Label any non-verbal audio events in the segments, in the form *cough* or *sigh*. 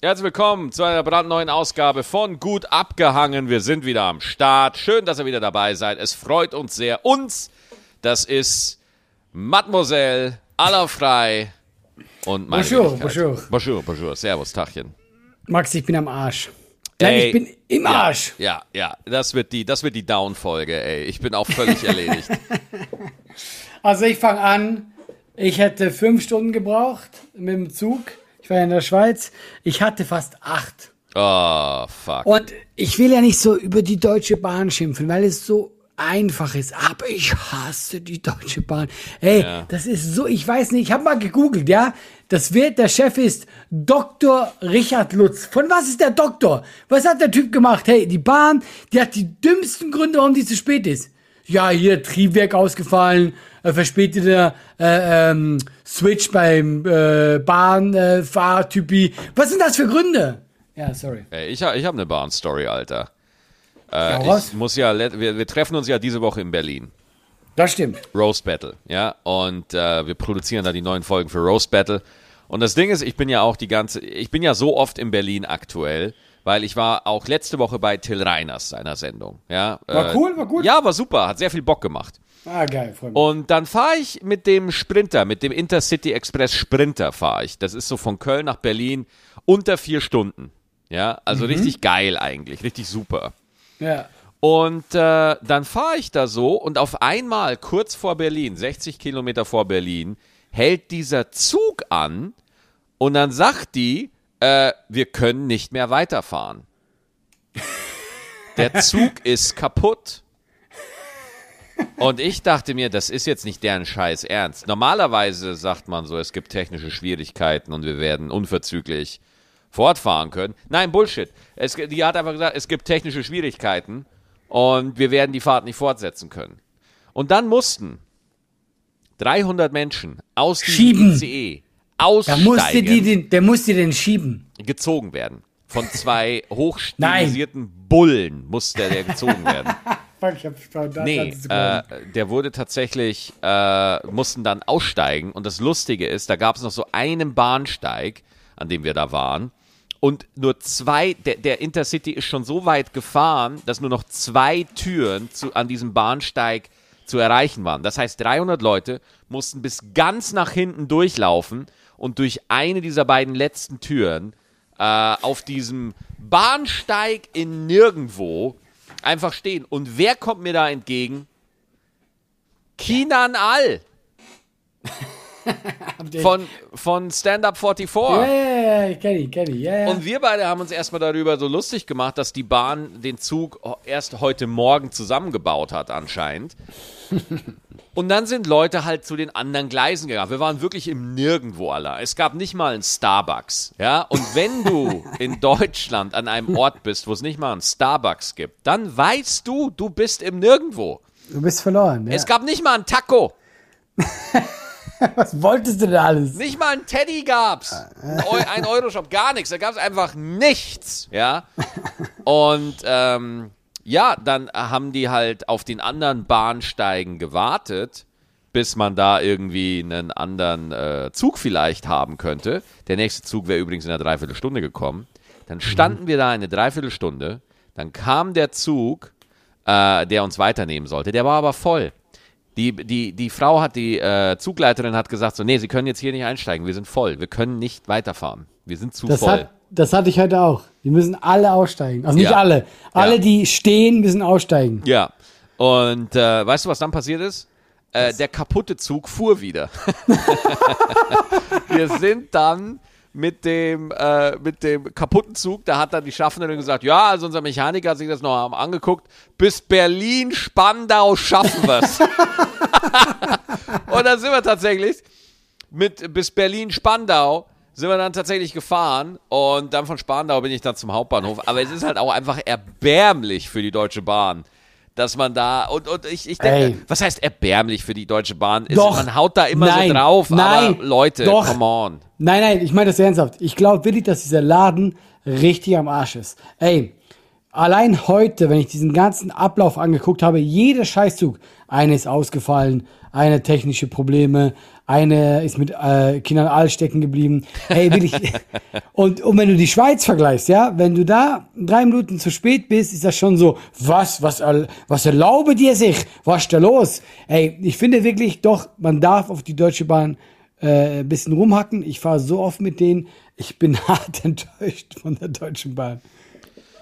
Herzlich willkommen zu einer brandneuen Ausgabe von Gut abgehangen. Wir sind wieder am Start. Schön, dass ihr wieder dabei seid. Es freut uns sehr. Uns, das ist Mademoiselle, Allerfrei und meine Bonjour, bonjour. Bonjour, bonjour. Servus, Tachchen. Max, ich bin am Arsch. Nein, Ey, ich bin im Arsch. Ja, ja, das wird die, das wird die Down-Folge, ey. Ich bin auch völlig erledigt. *laughs* Also ich fange an. Ich hätte fünf Stunden gebraucht mit dem Zug. Ich war ja in der Schweiz. Ich hatte fast acht. Oh, fuck. Und ich will ja nicht so über die Deutsche Bahn schimpfen, weil es so einfach ist. Aber ich hasse die Deutsche Bahn. Ey, Ja. das ist so, ich weiß nicht, ich habe mal gegoogelt, ja. Das wird, der Chef ist Dr. Richard Lutz. Von was ist der Doktor? Was hat der Typ gemacht? Hey, die Bahn, die hat die dümmsten Gründe, warum die zu spät ist. Ja, hier Triebwerk ausgefallen, äh, verspäteter äh, ähm, Switch beim äh, Bahnfahrtypi. Was sind das für Gründe? Ja, sorry. Ey, ich, ha- ich habe eine Bahn-Story, Alter. Ja, Äh, was? ich muss ja, wir, wir treffen uns ja diese Woche in Berlin. Das stimmt. Roast Battle, ja. Und äh, wir produzieren da die neuen Folgen für Roast Battle. Und das Ding ist, ich bin ja auch die ganze, ich bin ja so oft in Berlin aktuell, weil ich war auch letzte Woche bei Till Reiners seiner Sendung, ja. War cool, war gut? Ja, war super, hat sehr viel Bock gemacht. Ah, geil, freut mich. Und dann fahre ich mit dem Sprinter, mit dem Intercity Express Sprinter fahre ich. Das ist so von Köln nach Berlin unter vier Stunden. Ja, also Mhm. richtig geil eigentlich, richtig super. Ja. Und äh, dann fahre ich da so und auf einmal kurz vor Berlin, 60 Kilometer vor Berlin, hält dieser Zug an und dann sagt die, äh, wir können nicht mehr weiterfahren. Der Zug *laughs* ist kaputt. Und ich dachte mir, das ist jetzt nicht deren Scheiß Ernst. Normalerweise sagt man so, es gibt technische Schwierigkeiten und wir werden unverzüglich fortfahren können. Nein, Bullshit. Es, die hat einfach gesagt, es gibt technische Schwierigkeiten und wir werden die Fahrt nicht fortsetzen können. Und dann mussten 300 Menschen aus diesem Schieben. ICE Da aussteigen, musste die den, der musste den schieben. gezogen werden. Von zwei *laughs* hochstilisierten Bullen musste der gezogen werden. *laughs* Ich hab da Nee, äh, der wurde tatsächlich, äh, mussten dann aussteigen. Und das Lustige ist, da gab es noch so einen Bahnsteig, an dem wir da waren. Und nur zwei, der, der Intercity ist schon so weit gefahren, dass nur noch zwei Türen zu, an diesem Bahnsteig zu erreichen waren. Das heißt, 300 Leute mussten bis ganz nach hinten durchlaufen und durch eine dieser beiden letzten Türen äh, auf diesem Bahnsteig in Nirgendwo einfach stehen. Und wer kommt mir da entgegen? Kinan All *laughs* *laughs* von, von Stand Up 44. ja, ja, ja, kenn ich, kenn ich, ja, ja. Und wir beide haben uns erstmal darüber so lustig gemacht, dass die Bahn den Zug erst heute Morgen zusammengebaut hat, anscheinend. *laughs* Und dann sind Leute halt zu den anderen Gleisen gegangen. Wir waren wirklich im Nirgendwo aller. Es gab nicht mal einen Starbucks. Ja? Und wenn du *laughs* in Deutschland an einem Ort bist, wo es nicht mal einen Starbucks gibt, dann weißt du, du bist im Nirgendwo. du bist verloren. Ja. Es gab nicht mal einen Taco. *laughs* Was wolltest du denn alles? Nicht mal ein Teddy gab's. Ein, Eu ein Euroshop, gar nichts. Da gab's einfach nichts. Ja. Und ähm, ja, dann haben die halt auf den anderen Bahnsteigen gewartet, bis man da irgendwie einen anderen äh, Zug vielleicht haben könnte. Der nächste Zug wäre übrigens in einer Dreiviertelstunde gekommen. Dann standen wir da eine Dreiviertelstunde. Dann kam der Zug, äh, der uns weiternehmen sollte. Der war aber voll. Die, die, die Frau hat, die äh, Zugleiterin hat gesagt, so, nee, Sie können jetzt hier nicht einsteigen, wir sind voll, wir können nicht weiterfahren. Wir sind zu Das, voll. hat, das hatte ich heute auch. Die müssen alle aussteigen. Also nicht Ja. alle. Alle, Ja. die stehen, müssen aussteigen. Ja. Und äh, weißt du, was dann passiert ist? Äh, der kaputte Zug fuhr wieder. *laughs* wir sind dann mit dem, äh, mit dem kaputten Zug, da hat dann die Schaffnerin gesagt, ja, also unser Mechaniker hat sich das noch angeguckt, bis Berlin-Spandau schaffen wir's. *laughs* Und dann sind wir tatsächlich mit bis Berlin-Spandau sind wir dann tatsächlich gefahren und dann von Spandau bin ich dann zum Hauptbahnhof. Aber es ist halt auch einfach erbärmlich für die Deutsche Bahn, dass man da und, und ich, ich denke, Ey. was heißt erbärmlich für die Deutsche Bahn? Ist, Doch. Man haut da immer Nein. so drauf, Nein. aber Leute, Doch. come on. Nein, nein, ich meine das ernsthaft. Ich glaube wirklich, dass dieser Laden richtig am Arsch ist. Ey, allein heute, wenn ich diesen ganzen Ablauf angeguckt habe, jeder Scheißzug, eine ist ausgefallen, eine technische Probleme, Eine ist mit äh, Kindern all stecken geblieben. Hey, will ich. *laughs* und, und wenn du die Schweiz vergleichst, ja, wenn du da drei Minuten zu spät bist, ist das schon so, was, was, was erlaube dir sich? Was ist da los? Ey, ich finde wirklich doch, man darf auf die Deutsche Bahn äh, ein bisschen rumhacken. Ich fahre so oft mit denen. Ich bin *laughs* hart enttäuscht von der Deutschen Bahn.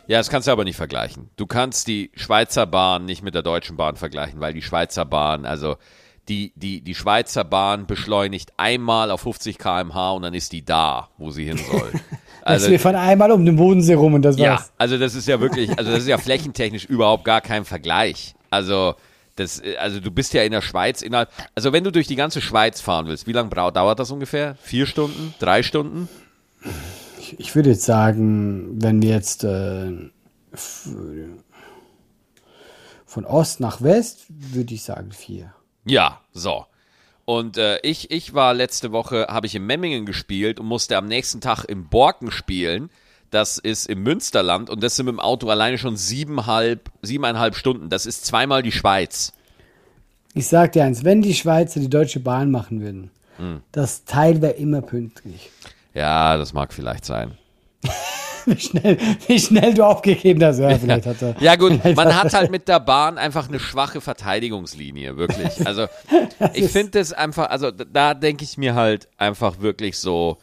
Ja, das kannst du aber nicht vergleichen. Du kannst die Schweizer Bahn nicht mit der Deutschen Bahn vergleichen, weil die Schweizer Bahn, also die, die, die Schweizer Bahn beschleunigt einmal auf 50 km/h und dann ist die da, wo sie hin soll. *laughs* Also, wir fahren einmal um den Bodensee rum und das ja, war's. also das ist ja wirklich, also das ist ja flächentechnisch überhaupt gar kein Vergleich. Also das, also du bist ja in der Schweiz innerhalb, also wenn du durch die ganze Schweiz fahren willst, wie lange dauert das ungefähr? Vier Stunden? Drei Stunden? Ich, ich würde jetzt sagen, wenn wir jetzt äh, von Ost nach West, würde ich sagen vier. Ja, so. Und äh, ich, ich war letzte Woche, habe ich in Memmingen gespielt und musste am nächsten Tag im Borken spielen. Das ist im Münsterland und das sind mit dem Auto alleine schon siebeneinhalb, siebeneinhalb Stunden. Das ist zweimal die Schweiz. Ich sag dir eins, wenn die Schweizer die Deutsche Bahn machen würden, hm. das Teil wäre immer pünktlich. Ja, das mag vielleicht sein. *laughs* *laughs* wie, schnell, wie schnell du aufgegeben hast. Ja, vielleicht hat er, ja gut, *laughs* man hat halt mit der Bahn einfach eine schwache Verteidigungslinie, wirklich. *laughs* Also ich finde das einfach, also da denke ich mir halt einfach wirklich so,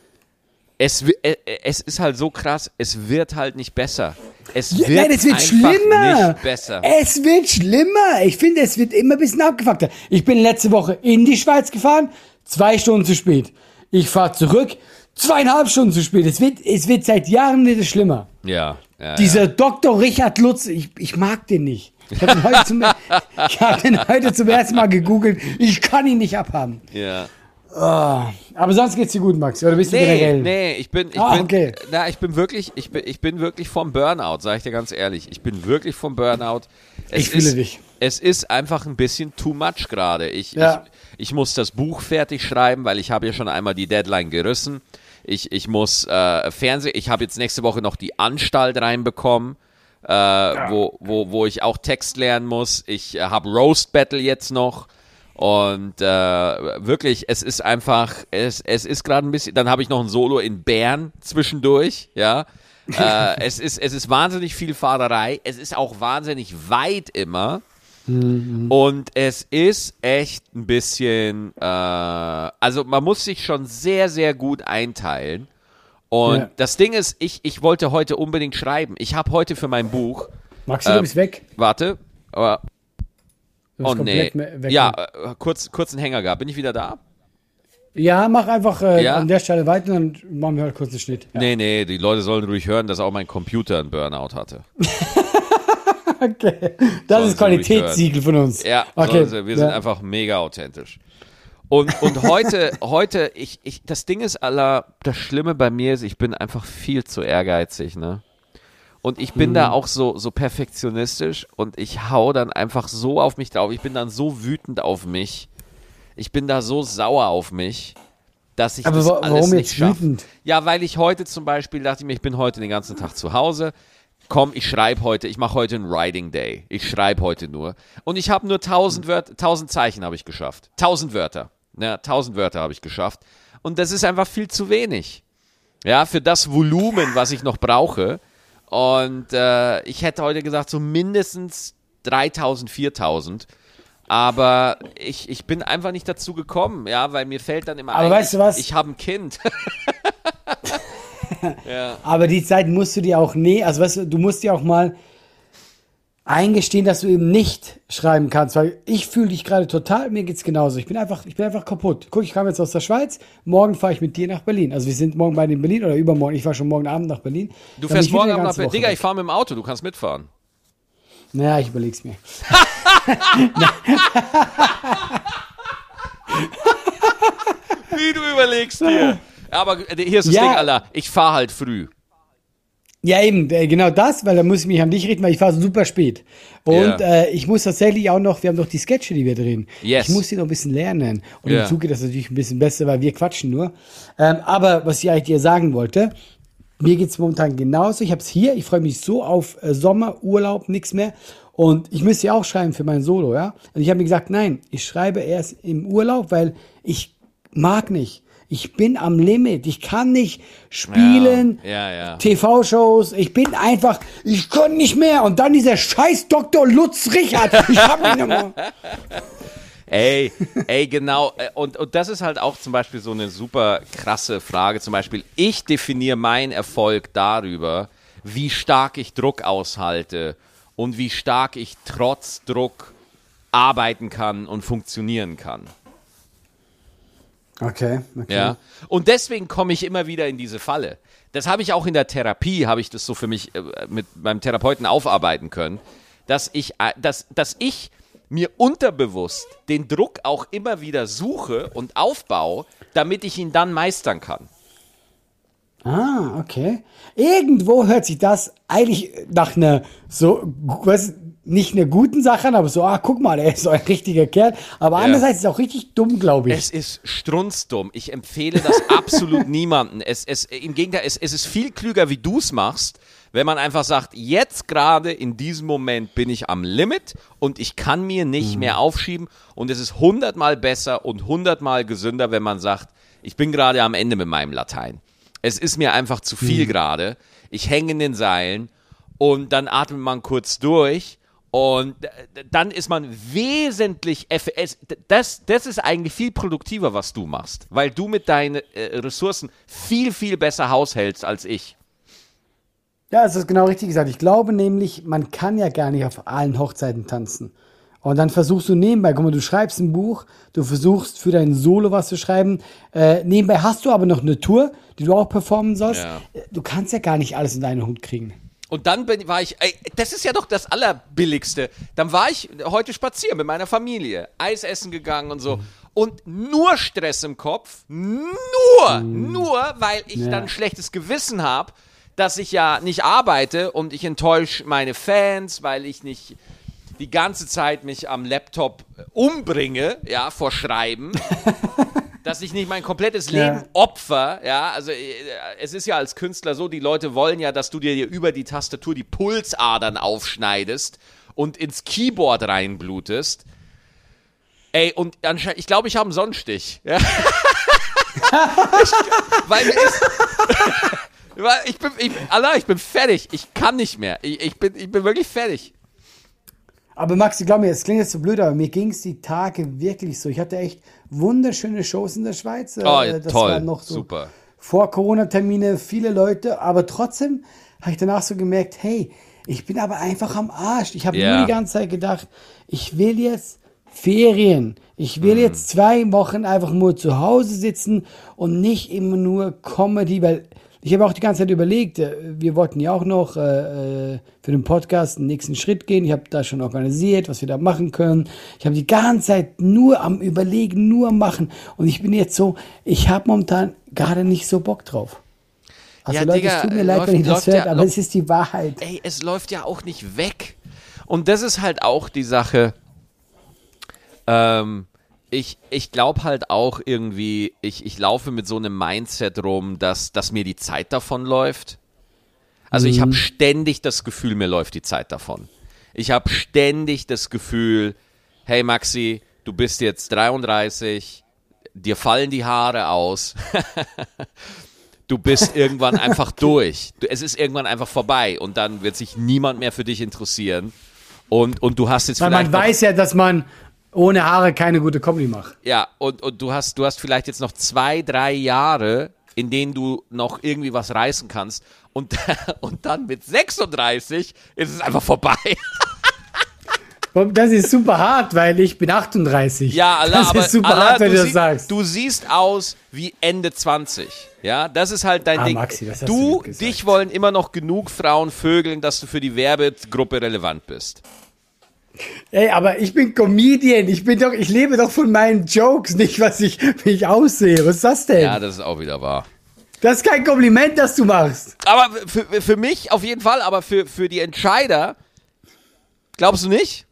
es, äh, es ist halt so krass, es wird halt nicht besser. Es wird, Nein, es wird schlimmer. Nicht besser. Es wird schlimmer. Ich finde, es wird immer ein bisschen abgefuckter. Ich bin letzte Woche in die Schweiz gefahren, zwei Stunden zu spät. Ich fahre zurück, zweieinhalb Stunden zu spät. Es wird, es wird seit Jahren wieder schlimmer. Ja. ja Dieser ja. Dr. Richard Lutz, ich, ich mag den nicht. Ich habe ihn, heute zum, *laughs* hab ihn heute zum ersten Mal gegoogelt. Ich kann ihn nicht abhaben. Ja. Oh, aber sonst geht's dir gut, Max? Oder bist nee, du generell? Nee, ich bin, ich ah, bin, okay. na, ich bin wirklich, ich bin, ich bin wirklich vom Burnout, sage ich dir ganz ehrlich. Ich bin wirklich vom Burnout. Es ich fühle ist, dich. Es ist einfach ein bisschen too much gerade. Ich, ja. ich, ich muss das Buch fertig schreiben, weil ich habe ja schon einmal die Deadline gerissen. Ich, ich muss äh, Fernsehen, ich habe jetzt nächste Woche noch die Anstalt reinbekommen. Äh, ja. wo, wo, wo ich auch Text lernen muss. Ich äh, habe Roast Battle jetzt noch. Und äh, wirklich, es ist einfach, es, es ist gerade ein bisschen, dann habe ich noch ein Solo in Bern zwischendurch, ja. äh, *laughs* es, ist, es ist wahnsinnig viel Fahrerei, es ist auch wahnsinnig weit immer. Mhm. Und es ist echt ein bisschen, äh, also man muss sich schon sehr, sehr gut einteilen. Und ja. das Ding ist, ich, ich wollte heute unbedingt schreiben. Ich habe heute für mein Buch. Maxi, du bist weg. Warte. Aber, oh nee. Weg, ja, äh, kurz, kurz einen Hänger gehabt. Bin ich wieder da? Ja, mach einfach äh, ja. an der Stelle weiter und dann machen wir halt kurz einen Schnitt. Ja. Nee, nee, die Leute sollen ruhig hören, dass auch mein Computer einen Burnout hatte. *laughs* okay. Das sollen ist Qualitätssiegel von uns. Ja, okay. Sie, wir sind ja. einfach mega authentisch. Und, und heute, *laughs* heute, ich, ich, das Ding ist, aller, das Schlimme bei mir ist, ich bin einfach viel zu ehrgeizig, ne? Und ich bin mhm. da auch so, so perfektionistisch und ich hau dann einfach so auf mich drauf. Ich bin dann so wütend auf mich ich bin da so sauer auf mich, dass ich Aber das warum alles nicht schaffe. Ja, weil ich heute zum Beispiel dachte ich mir, ich bin heute den ganzen Tag zu Hause. Komm, ich schreibe heute, ich mache heute einen Writing Day. Ich schreibe heute nur. Und ich habe nur 1000 Wörter, 1000 Zeichen habe ich geschafft. 1000 Wörter. Ja, 1000 Wörter habe ich geschafft. Und das ist einfach viel zu wenig. Ja, für das Volumen, was ich noch brauche. Und äh, ich hätte heute gesagt, so mindestens 3000, 4000 aber ich, ich bin einfach nicht dazu gekommen, ja, weil mir fällt dann immer Aber ein, weißt du was? ich, ich habe ein Kind. *laughs* ja. *laughs* Aber die Zeit musst du dir auch, nee, also weißt du, du musst dir auch mal eingestehen, dass du eben nicht schreiben kannst, weil ich fühle dich gerade total, mir geht's genauso. Ich bin einfach, ich bin einfach kaputt. Guck, ich kam jetzt aus der Schweiz, morgen fahre ich mit dir nach Berlin. Also wir sind morgen beide in Berlin oder übermorgen, ich fahre schon morgen Abend nach Berlin. Du fährst morgen Abend nach Berlin. Digga, ich fahre mit dem Auto, du kannst mitfahren. Naja, ich überleg's mir. *laughs* Wie du überlegst dir. *laughs* Aber hier ist das ja. Ding, Alter. Ich fahre halt früh. Ja, eben, äh, genau das, weil da muss ich mich an dich richten, weil ich fahre super spät. Und yeah. äh, ich muss tatsächlich auch noch, wir haben doch die Sketche, die wir drehen. Yes. Ich muss die noch ein bisschen lernen. Und yeah. im Zuge das natürlich ein bisschen besser, weil wir quatschen nur. Ähm, aber was ich eigentlich dir sagen wollte, mir geht's momentan genauso. Ich habe es hier, ich freue mich so auf äh, Sommer, Urlaub, nichts mehr. Und ich müsste ja auch schreiben für mein Solo, ja. Und ich habe mir gesagt, nein, ich schreibe erst im Urlaub, weil ich mag nicht. Ich bin am Limit. Ich kann nicht spielen, Ja, ja, ja. TV-Shows. Ich bin einfach, ich kann nicht mehr. Und dann dieser scheiß Dr. Lutz Richard. Ich hab ihn immer. *laughs* Ey, ey, genau. Und, und das ist halt auch zum Beispiel so eine super krasse Frage. Zum Beispiel, ich definiere meinen Erfolg darüber, wie stark ich Druck aushalte und wie stark ich trotz Druck arbeiten kann und funktionieren kann. Okay, okay. Ja. Und deswegen komme ich immer wieder in diese Falle. Das habe ich auch in der Therapie, habe ich das so für mich äh, mit meinem Therapeuten aufarbeiten können, dass ich, äh, dass, dass ich mir unterbewusst den Druck auch immer wieder suche und aufbaue, damit ich ihn dann meistern kann. Ah, okay. Irgendwo hört sich das eigentlich nach einer so, was, nicht einer guten Sache an, aber so, ah, guck mal, er ist so ein richtiger Kerl. Aber Ja. andererseits ist es auch richtig dumm, glaube ich. Es ist strunzdumm. Ich empfehle das *laughs* absolut niemandem. Es, es, Im Gegenteil, es, es ist viel klüger, wie du es machst, wenn man einfach sagt, jetzt gerade in diesem Moment bin ich am Limit und ich kann mir nicht mehr aufschieben. Und es ist hundertmal besser und hundertmal gesünder, wenn man sagt, ich bin gerade am Ende mit meinem Latein. Es ist mir einfach zu viel gerade. Ich hänge in den Seilen und dann atmet man kurz durch und dann ist man wesentlich, d- das, das ist eigentlich viel produktiver, was du machst, weil du mit deinen äh, Ressourcen viel, viel besser haushältst als ich. Ja, es ist genau richtig gesagt. Ich glaube nämlich, man kann ja gar nicht auf allen Hochzeiten tanzen. Und dann versuchst du nebenbei, guck mal, du schreibst ein Buch, du versuchst für dein Solo was zu schreiben. Äh, nebenbei hast du aber noch eine Tour, die du auch performen sollst. Ja. Äh, Du kannst ja gar nicht alles in deinen Hut kriegen. Und dann bin, war ich, ey, das ist ja doch das Allerbilligste. Dann war ich heute spazieren mit meiner Familie, Eis essen gegangen und so. Und nur Stress im Kopf, nur, nur, weil ich Ja. dann ein schlechtes Gewissen habe, dass ich ja nicht arbeite und ich enttäusche meine Fans, weil ich nicht die ganze Zeit mich am Laptop äh, umbringe, ja, vor Schreiben. *laughs* dass ich nicht mein komplettes Leben Ja. opfer, ja, also äh, es ist ja als Künstler so, die Leute wollen ja, dass du dir hier über die Tastatur die Pulsadern aufschneidest und ins Keyboard reinblutest. Ey, und anscheinend, ich glaube, ich habe einen Sonnenstich. Ja. *laughs* ich, weil mir ist, *laughs* weil ich bin, ich, Allah, ich bin fertig. Ich kann nicht mehr. Ich, ich, bin, ich bin wirklich fertig. Aber Maxi, glaub mir, es klingt jetzt so blöd, aber mir ging es die Tage wirklich so. Ich hatte echt wunderschöne Shows in der Schweiz. Oh, ja, Äh, das toll. war noch so Super. vor Corona-Termine, viele Leute, aber trotzdem habe ich danach so gemerkt, hey, ich bin aber einfach am Arsch. Ich habe Ja. nur die ganze Zeit gedacht, ich will jetzt Ferien. Ich will Mhm. jetzt zwei Wochen einfach nur zu Hause sitzen und nicht immer nur Comedy, weil ich habe auch die ganze Zeit überlegt, äh, wir wollten ja auch noch äh, äh, für den Podcast den nächsten Schritt gehen. Ich habe da schon organisiert, was wir da machen können. Ich habe die ganze Zeit nur am Überlegen, nur am Machen. Und ich bin jetzt so, ich habe momentan gerade nicht so Bock drauf. Also Ja, Leute, Digga, es tut mir leid, läuft- wenn ihr das hört, ja- aber es ist die Wahrheit. ey, es läuft ja auch nicht weg. Und das ist halt auch die Sache. Ähm, ich ich glaube halt auch irgendwie, ich, ich laufe mit so einem Mindset rum, dass, dass mir die Zeit davon läuft. Also ich habe ständig das Gefühl, mir läuft die Zeit davon. Ich habe ständig das Gefühl, hey Maxi, du bist jetzt 33, dir fallen die Haare aus. *laughs* du bist *laughs* irgendwann einfach durch. Du, es ist irgendwann einfach vorbei und dann wird sich niemand mehr für dich interessieren. Und, und du hast jetzt Weil man weiß ja, dass man ohne Haare keine gute Comedy macht. ja, und, und du hast, du hast vielleicht jetzt noch zwei, drei Jahre, in denen du noch irgendwie was reißen kannst. Und, *laughs* und dann mit 36 ist es einfach vorbei. Das ist super hart, weil ich bin 38. Ja, Allah, das aber ist super Allah, hart, wenn du, das sie- sagst. du siehst aus wie Ende 20. Ja, das ist halt dein Ah, Ding. Maxi, das hast du du, dich wollen immer noch genug Frauen vögeln, dass du für die Werbegruppe relevant bist. Ey, aber ich bin Comedian. Ich bin doch, ich lebe doch von meinen Jokes, nicht was ich, wie ich aussehe. Was ist das denn? Ja, das ist auch wieder wahr. das ist kein Kompliment, das du machst. Aber für, für mich auf jeden Fall, aber für, für die Entscheider, glaubst du nicht?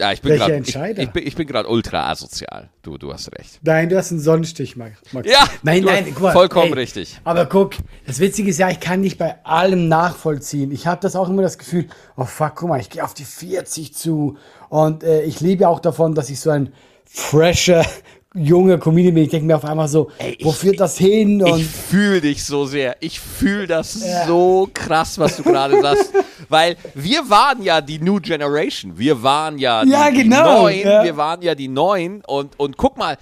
Ja, ich bin Welche gerade ich, Entscheider? ich bin, ich bin gerade ultra asozial. Du, du hast recht. Nein, du hast einen Sonnenstich, Max. Ja, nein, nein, guck mal, vollkommen ey, richtig. Aber guck, das Witzige ist ja, ich kann nicht bei allem nachvollziehen. Ich habe das auch immer das Gefühl, oh fuck, guck mal, ich gehe auf die 40 zu. Und äh, ich lebe ja auch davon, dass ich so ein fresher junger Comedian bin, ich denke mir auf einmal so, Ey, ich- wo führt das hin? Und Ich fühle dich so sehr. Ich fühle das so krass, was du gerade sagst. *laughs* Weil wir waren ja die New Generation. Wir waren ja die, Ja, die genau, Neuen. ja. Wir waren ja die Neuen. Und, und guck mal,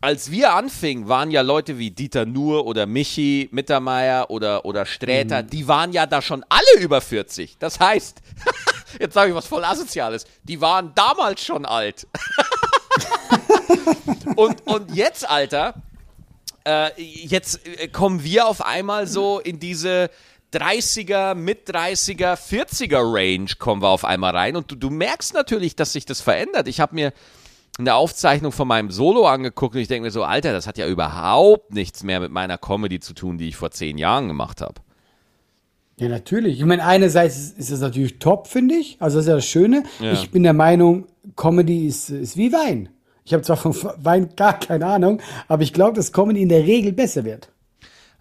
als wir anfingen, waren ja Leute wie Dieter Nuhr oder Michi Mittermeier oder, oder Sträter, die waren ja da schon alle über 40. Das heißt, *laughs* jetzt sage ich was voll Asoziales, die waren damals schon alt. *laughs* und, und jetzt, Alter, äh, jetzt äh, kommen wir auf einmal so in diese 30er, mit 30er, 40er Range kommen wir auf einmal rein und du, du merkst natürlich, dass sich das verändert. Ich habe mir eine Aufzeichnung von meinem Solo angeguckt und ich denke mir so, Alter, das hat ja überhaupt nichts mehr mit meiner Comedy zu tun, die ich vor zehn Jahren gemacht habe. Ja, natürlich. Ich meine, einerseits ist, ist das natürlich top, finde ich. Also das ist ja das Schöne. Ja. Ich bin der Meinung, Comedy ist, ist wie Wein. Ich habe zwar von Wein gar keine Ahnung, aber ich glaube, dass Comedy in der Regel besser wird.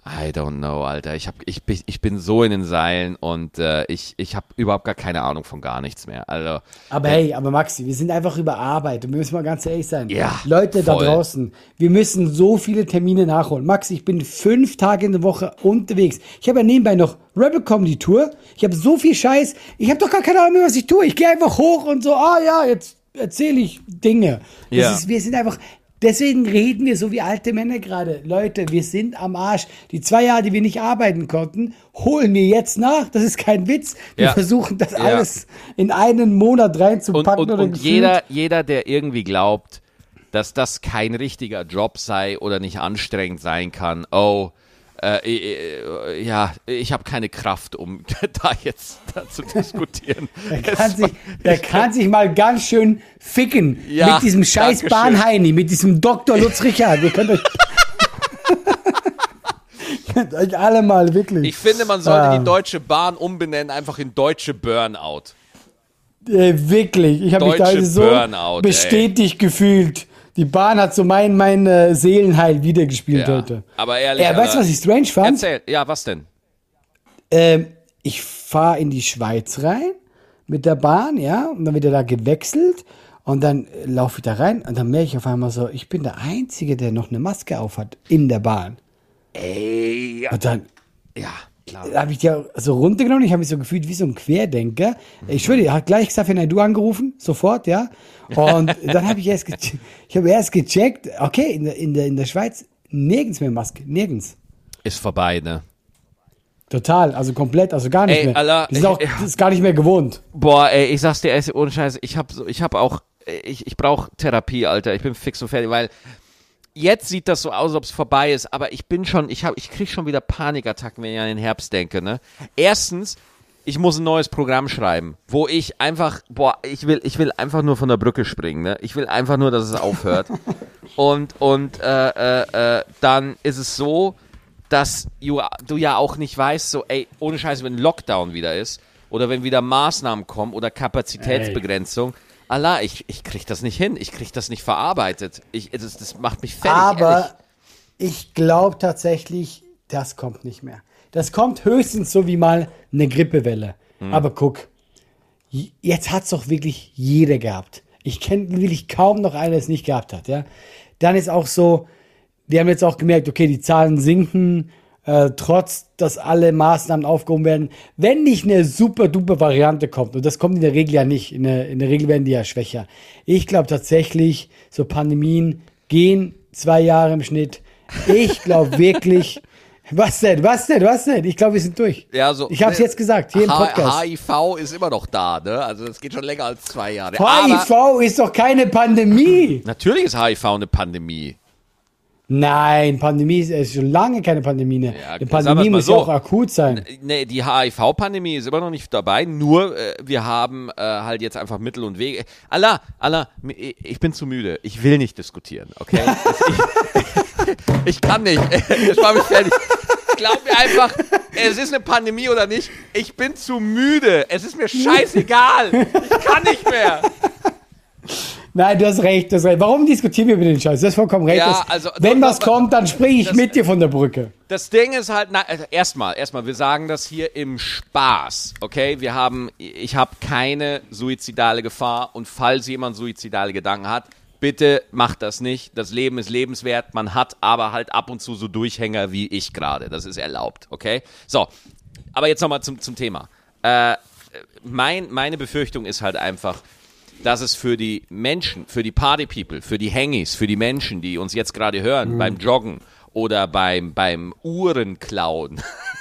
I don't know, Alter. Ich, hab, ich, bin- ich bin so in den Seilen und äh, ich, ich habe überhaupt gar keine Ahnung von gar nichts mehr. Also, Aber hey, aber Maxi, wir sind einfach überarbeitet. Wir müssen mal ganz ehrlich sein. Ja, Leute da voll. draußen, wir müssen so viele Termine nachholen. Maxi, ich bin fünf Tage in der Woche unterwegs. Ich habe ja nebenbei noch Rebel Comedy Tour. Ich habe so viel Scheiß. Ich habe doch gar keine Ahnung mehr, was ich tue. Ich gehe einfach hoch und so, ah ja, jetzt erzähle ich Dinge. Ja. ist, wir sind einfach. Deswegen reden wir so wie alte Männer gerade. Leute, wir sind am Arsch. Die zwei Jahre, die wir nicht arbeiten konnten, holen wir jetzt nach. Das ist kein Witz. Wir Ja. versuchen das Ja. alles in einen Monat und, reinzupacken. und, und gefühlt. jeder, jeder, der irgendwie glaubt, dass das kein richtiger Job sei oder nicht anstrengend sein kann, oh, äh, äh, ja, ich habe keine Kraft, um *laughs* da jetzt da zu diskutieren. *laughs* Der kann, sich, der kann sich mal ganz schön ficken Ja, mit diesem scheiß. Bahnheini, mit diesem Dr. Lutz Richard. Ihr könnt euch, könnt *laughs* euch alle mal wirklich. Ich finde, man sollte Ah. die Deutsche Bahn umbenennen, einfach in Deutsche Burnout. äh, wirklich, ich habe mich da heute so Burnout, ey. bestätigt gefühlt. Die Bahn hat so mein, mein äh, Seelenheil wiedergespielt Ja. heute. Aber ehrlich, Ja, weißt du, was ich strange fand? erzähl, ja, was denn? Ähm, ich fahre in die Schweiz rein mit der Bahn, ja, und dann wird er da gewechselt und dann äh, laufe ich da rein und dann merke ich auf einmal so, ich bin der Einzige, der noch eine Maske auf hat in der Bahn. Ey, ja, Und dann ja. Habe ich die so runtergenommen, ich habe mich so gefühlt wie so ein Querdenker. Ich schwöre, dir, hat gleich Xavier Naidoo angerufen, sofort, ja. Und *laughs* dann habe ich erst, gecheckt, ich habe erst gecheckt, okay, in der, in, der, in der Schweiz nirgends mehr Maske, nirgends. Ist vorbei, ne? Total, also komplett, also gar nicht Ey, mehr. Alter, Die sind auch, ich- das ist gar nicht mehr gewohnt. Boah, ey, ich sag's dir, ey, ohne Scheiß, ich hab so, ich hab auch, ich, ich brauche Therapie, Alter. Ich bin fix und fertig, weil jetzt sieht das so aus, ob es vorbei ist, aber ich bin schon, ich hab, ich krieg schon wieder Panikattacken, wenn ich an den Herbst denke, ne? Erstens, ich muss ein neues Programm schreiben, wo ich einfach, boah, ich will, ich will einfach nur von der Brücke springen, ne? Ich will einfach nur, dass es aufhört. *laughs* und und äh, äh, äh, dann ist es so, dass du, du ja auch nicht weißt, so, ey, ohne Scheiße, wenn Lockdown wieder ist oder wenn wieder Maßnahmen kommen oder Kapazitätsbegrenzung, Allah, ich, ich krieg das nicht hin, ich krieg das nicht verarbeitet. Ich, das, das macht mich fertig, ehrlich. Aber ich glaube tatsächlich, das kommt nicht mehr. Das kommt höchstens so wie mal eine Grippewelle. Hm. Aber guck, jetzt hat's doch wirklich jeder gehabt. Ich kenne wirklich kaum noch einen, der es nicht gehabt hat. Ja? Dann ist auch so, wir haben jetzt auch gemerkt, okay, die Zahlen sinken, äh, trotz dass alle Maßnahmen aufgehoben werden. Wenn nicht eine super duper Variante kommt, und das kommt in der Regel ja nicht, in der, in der Regel werden die ja schwächer. Ich glaube tatsächlich, so Pandemien gehen zwei Jahre im Schnitt. Ich glaube *laughs* wirklich, was denn, was denn, was denn? Ich glaube, wir sind durch. Ja, so, ich habe es jetzt gesagt, hier im Podcast. HIV ist immer noch da, ne? Also das geht schon länger als zwei Jahre. Aber HIV ist doch keine Pandemie. natürlich ist HIV eine Pandemie. Nein, Pandemie ist, ist schon lange keine Pandemie mehr. Ja, Eine Pandemie muss so. ja auch akut sein. Nee, die HIV-Pandemie ist immer noch nicht dabei, nur äh, wir haben äh, halt jetzt einfach Mittel und Wege. Allah, Allah, ich bin zu müde. Ich will nicht diskutieren, okay? ich, ich *laughs* kann nicht. *laughs* Ich war mich fertig. Glaub mir einfach, es ist eine Pandemie oder nicht. Ich bin zu müde. Es ist mir scheißegal. Ich kann nicht mehr. Nein, du hast recht, du hast recht. Warum diskutieren wir über den Scheiß? Du hast vollkommen recht. Ja, Das- also- wenn das- was kommt, dann springe ich das- mit dir von der Brücke. Das Ding ist halt, na, also erstmal, erstmal, wir sagen das hier im Spaß, okay? Wir haben, ich habe keine suizidale Gefahr und falls jemand suizidale Gedanken hat, Bitte macht das nicht. Das Leben ist lebenswert. Man hat aber halt ab und zu so Durchhänger wie ich gerade. Das ist erlaubt, okay? So, aber jetzt nochmal zum, zum Thema. Äh, mein, meine Befürchtung ist halt einfach, dass es für die Menschen, für die Party People, für die Hangis, für die Menschen, die uns jetzt gerade hören, mhm. beim Joggen oder beim, beim Uhrenklauen, *laughs*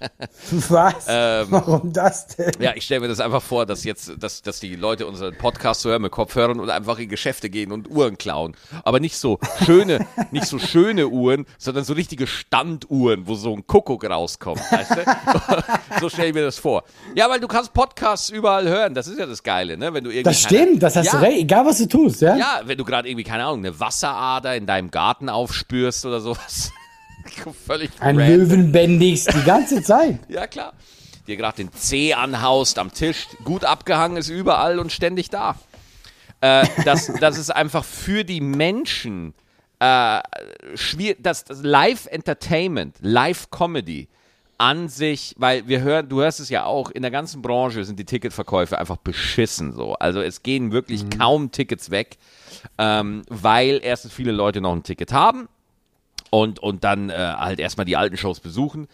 *laughs* Was? Ähm, Warum das denn? Ja, ich stelle mir das einfach vor, dass jetzt, dass, dass die Leute unseren Podcast hören mit Kopfhörern und einfach in Geschäfte gehen und Uhren klauen. Aber nicht so schöne, *laughs* nicht so schöne Uhren, sondern so richtige Standuhren, wo so ein Kuckuck rauskommt. Weißt du? *laughs* so stelle ich mir das vor. Ja, weil du kannst Podcasts überall hören. Das ist ja das Geile, ne? Wenn du irgendwie das stimmt, das hast ja, du recht. Egal, was du tust, ja? Ja, wenn du gerade irgendwie, keine Ahnung, eine Wasserader in deinem Garten aufspürst oder sowas. *laughs* Völlig Ein random. Löwenbändigst die ganze Zeit. *laughs* ja, klar. Dir gerade den Zeh anhaust am Tisch, gut abgehangen ist überall und ständig da. Äh, das, das ist einfach für die Menschen äh, schwierig, das, das Live-Entertainment, Live-Comedy an sich, weil wir hören, du hörst es ja auch, in der ganzen Branche sind die Ticketverkäufe einfach beschissen so. Also es gehen wirklich mhm. kaum Tickets weg, ähm, weil erstens viele Leute noch ein Ticket haben und, und dann äh, halt erstmal die alten Shows besuchen.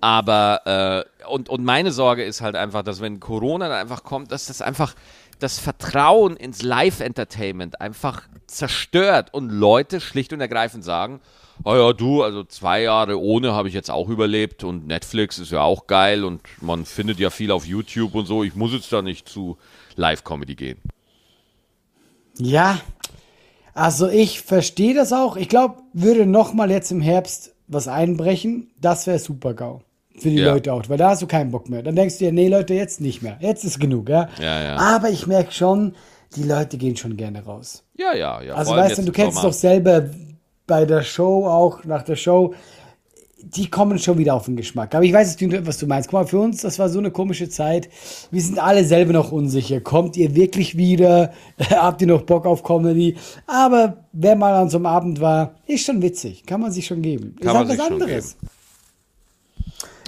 Aber, äh, und, und meine Sorge ist halt einfach, dass wenn Corona dann einfach kommt, dass das einfach das Vertrauen ins Live-Entertainment einfach zerstört und Leute schlicht und ergreifend sagen, oh ja, du, also zwei Jahre ohne habe ich jetzt auch überlebt und Netflix ist ja auch geil und man findet ja viel auf YouTube und so, ich muss jetzt da nicht zu Live-Comedy gehen. Ja, also ich verstehe das auch. Ich glaube, würde noch mal jetzt im Herbst was einbrechen, das wäre super GAU. Für die ja. Leute auch, weil da hast du keinen Bock mehr. Dann denkst du dir, nee, Leute, jetzt nicht mehr. Jetzt ist genug, ja. ja, ja. Aber ich merke schon, die Leute gehen schon gerne raus. Ja, ja, ja. Also weißt du, du kennst es doch selber bei der Show auch, nach der Show die kommen schon wieder auf den Geschmack. Aber ich weiß nicht, was du meinst. Guck mal, für uns, das war so eine komische Zeit. Wir sind alle selber noch unsicher. Kommt ihr wirklich wieder? *laughs* Habt ihr noch Bock auf Comedy? Aber wer mal an so einem Abend war, ist schon witzig. Kann man sich schon geben. Kann ist halt was anderes.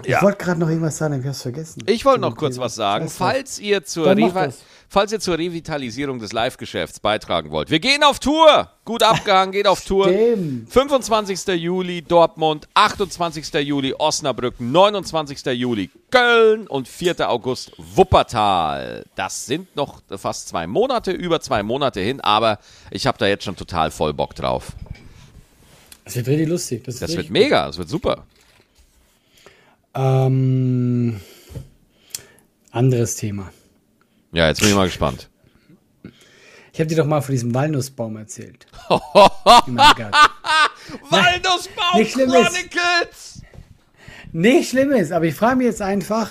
Ich ja. wollte gerade noch irgendwas sagen, ich habe es vergessen. Ich wollte noch kurz was sagen. Falls ihr zur falls ihr zur Revitalisierung des Live-Geschäfts beitragen wollt. Wir gehen auf Tour. Gut abgehangen, geht auf Tour. Stimmt. 25. Juli Dortmund, 28. Juli Osnabrück, 29. Juli Köln und 4. August Wuppertal. Das sind noch fast zwei Monate, über zwei Monate hin, aber ich habe da jetzt schon total voll Bock drauf. Das wird richtig lustig. Das, das wird mega, das wird super. Ähm, anderes Thema. Ja, jetzt bin ich mal gespannt. Ich habe dir doch mal von diesem Walnussbaum erzählt. *laughs* *laughs* Walnussbaum nicht Chronicles! Nicht schlimm ist, aber ich frage mich jetzt einfach,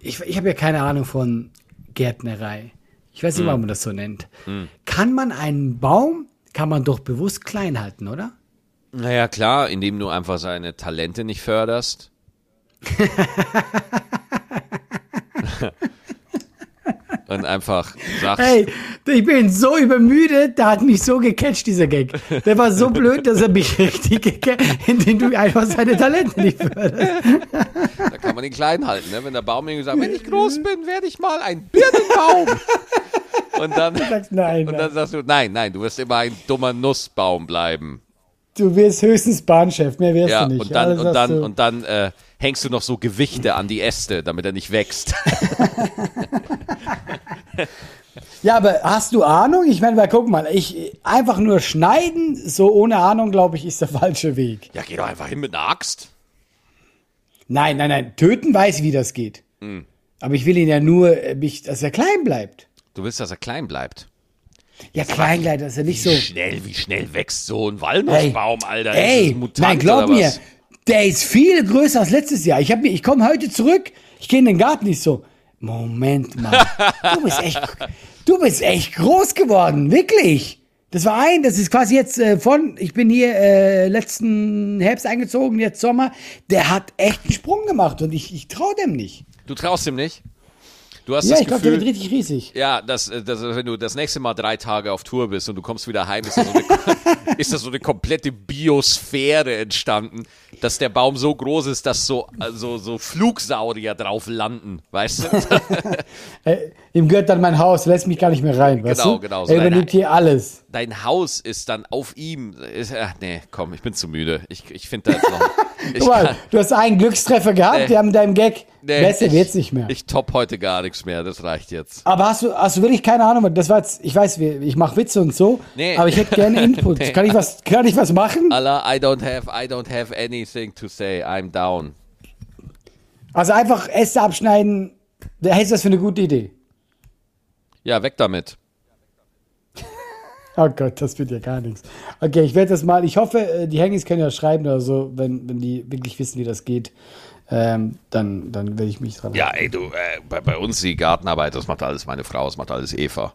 ich, ich habe ja keine Ahnung von Gärtnerei. Ich weiß nicht, mm. warum man das so nennt. Mm. Kann man einen Baum, kann man doch bewusst klein halten, oder? Naja, klar, indem du einfach seine Talente nicht förderst. *laughs* und einfach sagst. Hey, ich bin so übermüdet, da hat mich so gecatcht, dieser Gag. Der war so blöd, dass er mich richtig gecatcht, indem du einfach seine Talente nicht förderst. Da kann man ihn klein halten, ne? wenn der Baum irgendwie sagt, wenn ich groß bin, werde ich mal ein Birnenbaum. Und dann, sagst, nein, und dann sagst du, nein, nein, du wirst immer ein dummer Nussbaum bleiben. Du wirst höchstens Bahnchef, mehr wirst ja, du nicht. Und dann, und dann, und dann äh, hängst du noch so Gewichte an die Äste, damit er nicht wächst. *laughs* ja, aber hast du Ahnung? Ich meine, guck mal, ich einfach nur schneiden, so ohne Ahnung, glaube ich, ist der falsche Weg. Ja, geh doch einfach hin mit einer Axt. Nein, nein, nein. Töten weiß, wie das geht. Mhm. Aber ich will ihn ja nur, äh, dass er klein bleibt. Du willst, dass er klein bleibt? Ja, klein bleibt, dass er nicht so. Wie schnell, wie schnell wächst so ein Walnussbaum, hey, Alter? Ey, nein, glaub mir, der ist viel größer als letztes Jahr. Ich, ich komme heute zurück, ich gehe in den Garten nicht so. Moment mal, du bist echt, *laughs* du bist echt groß geworden, wirklich. Das war ein, das ist quasi jetzt äh, von, ich bin hier äh, letzten Herbst eingezogen, jetzt Sommer. Der hat echt einen Sprung gemacht und ich, ich traue dem nicht. Du traust ihm nicht? Du hast ja, das ich glaube, der wird richtig riesig. Ja, dass, äh, dass, wenn du das nächste Mal drei Tage auf Tour bist und du kommst wieder heim, ist da so eine, *laughs* ist da so eine komplette Biosphäre entstanden, dass der Baum so groß ist, dass so, also, so Flugsaurier drauf landen, weißt du? *laughs* *laughs* Ihm gehört dann mein Haus, lässt mich gar nicht mehr rein, weißt genau, du? Genau, genau. Er übernimmt hier alles. dein Haus ist dann auf ihm. Ist, ach, nee, komm, ich bin zu müde. Ich, ich finde da jetzt noch. *laughs* Guck mal, du hast einen Glückstreffer gehabt, Nee. wir haben deinem Gag. nee, Besser ich- wird's nicht mehr. Ich top heute gar nichts mehr, das reicht jetzt. aber hast du, hast du wirklich keine Ahnung? Das war jetzt, ich weiß, ich mache Witze und so, Nee. aber ich hätte gerne *laughs* Input. Nee. Kann ich was, kann ich was machen? Allah, I don't have, I don't have anything to say. I'm down. Also einfach Äste abschneiden. Da hältst du das für eine gute Idee. Ja, weg damit. Oh Gott, das wird ja gar nichts. Okay, ich werde das mal, ich hoffe, äh, die Hengis können ja schreiben oder so, wenn, wenn die wirklich wissen, wie das geht. Ähm, dann, dann werde ich mich dran Ja, ey, du, äh, bei, bei uns die Gartenarbeit, das macht alles meine Frau, das macht alles Eva.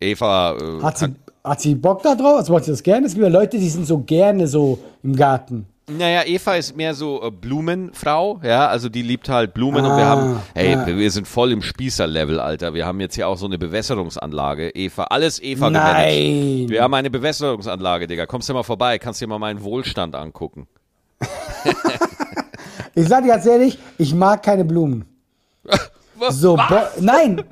Eva äh, Hat sie, hat sie Bock da drauf? Also macht sie das gerne? Es gibt ja Leute, die sind so gerne so im Garten. Naja, Eva ist mehr so äh, Blumenfrau, ja, also die liebt halt Blumen und wir Ah, haben, hey, ja. wir sind voll im Spießer-Level, Alter. Wir haben jetzt hier auch so eine Bewässerungsanlage, Eva, alles Eva Nein. gemanagt. Wir haben eine Bewässerungsanlage, Digga. Kommst du mal vorbei, kannst dir mal meinen Wohlstand angucken. Ich sag dir ganz ehrlich, ich mag keine Blumen. *laughs* So, Bo nein.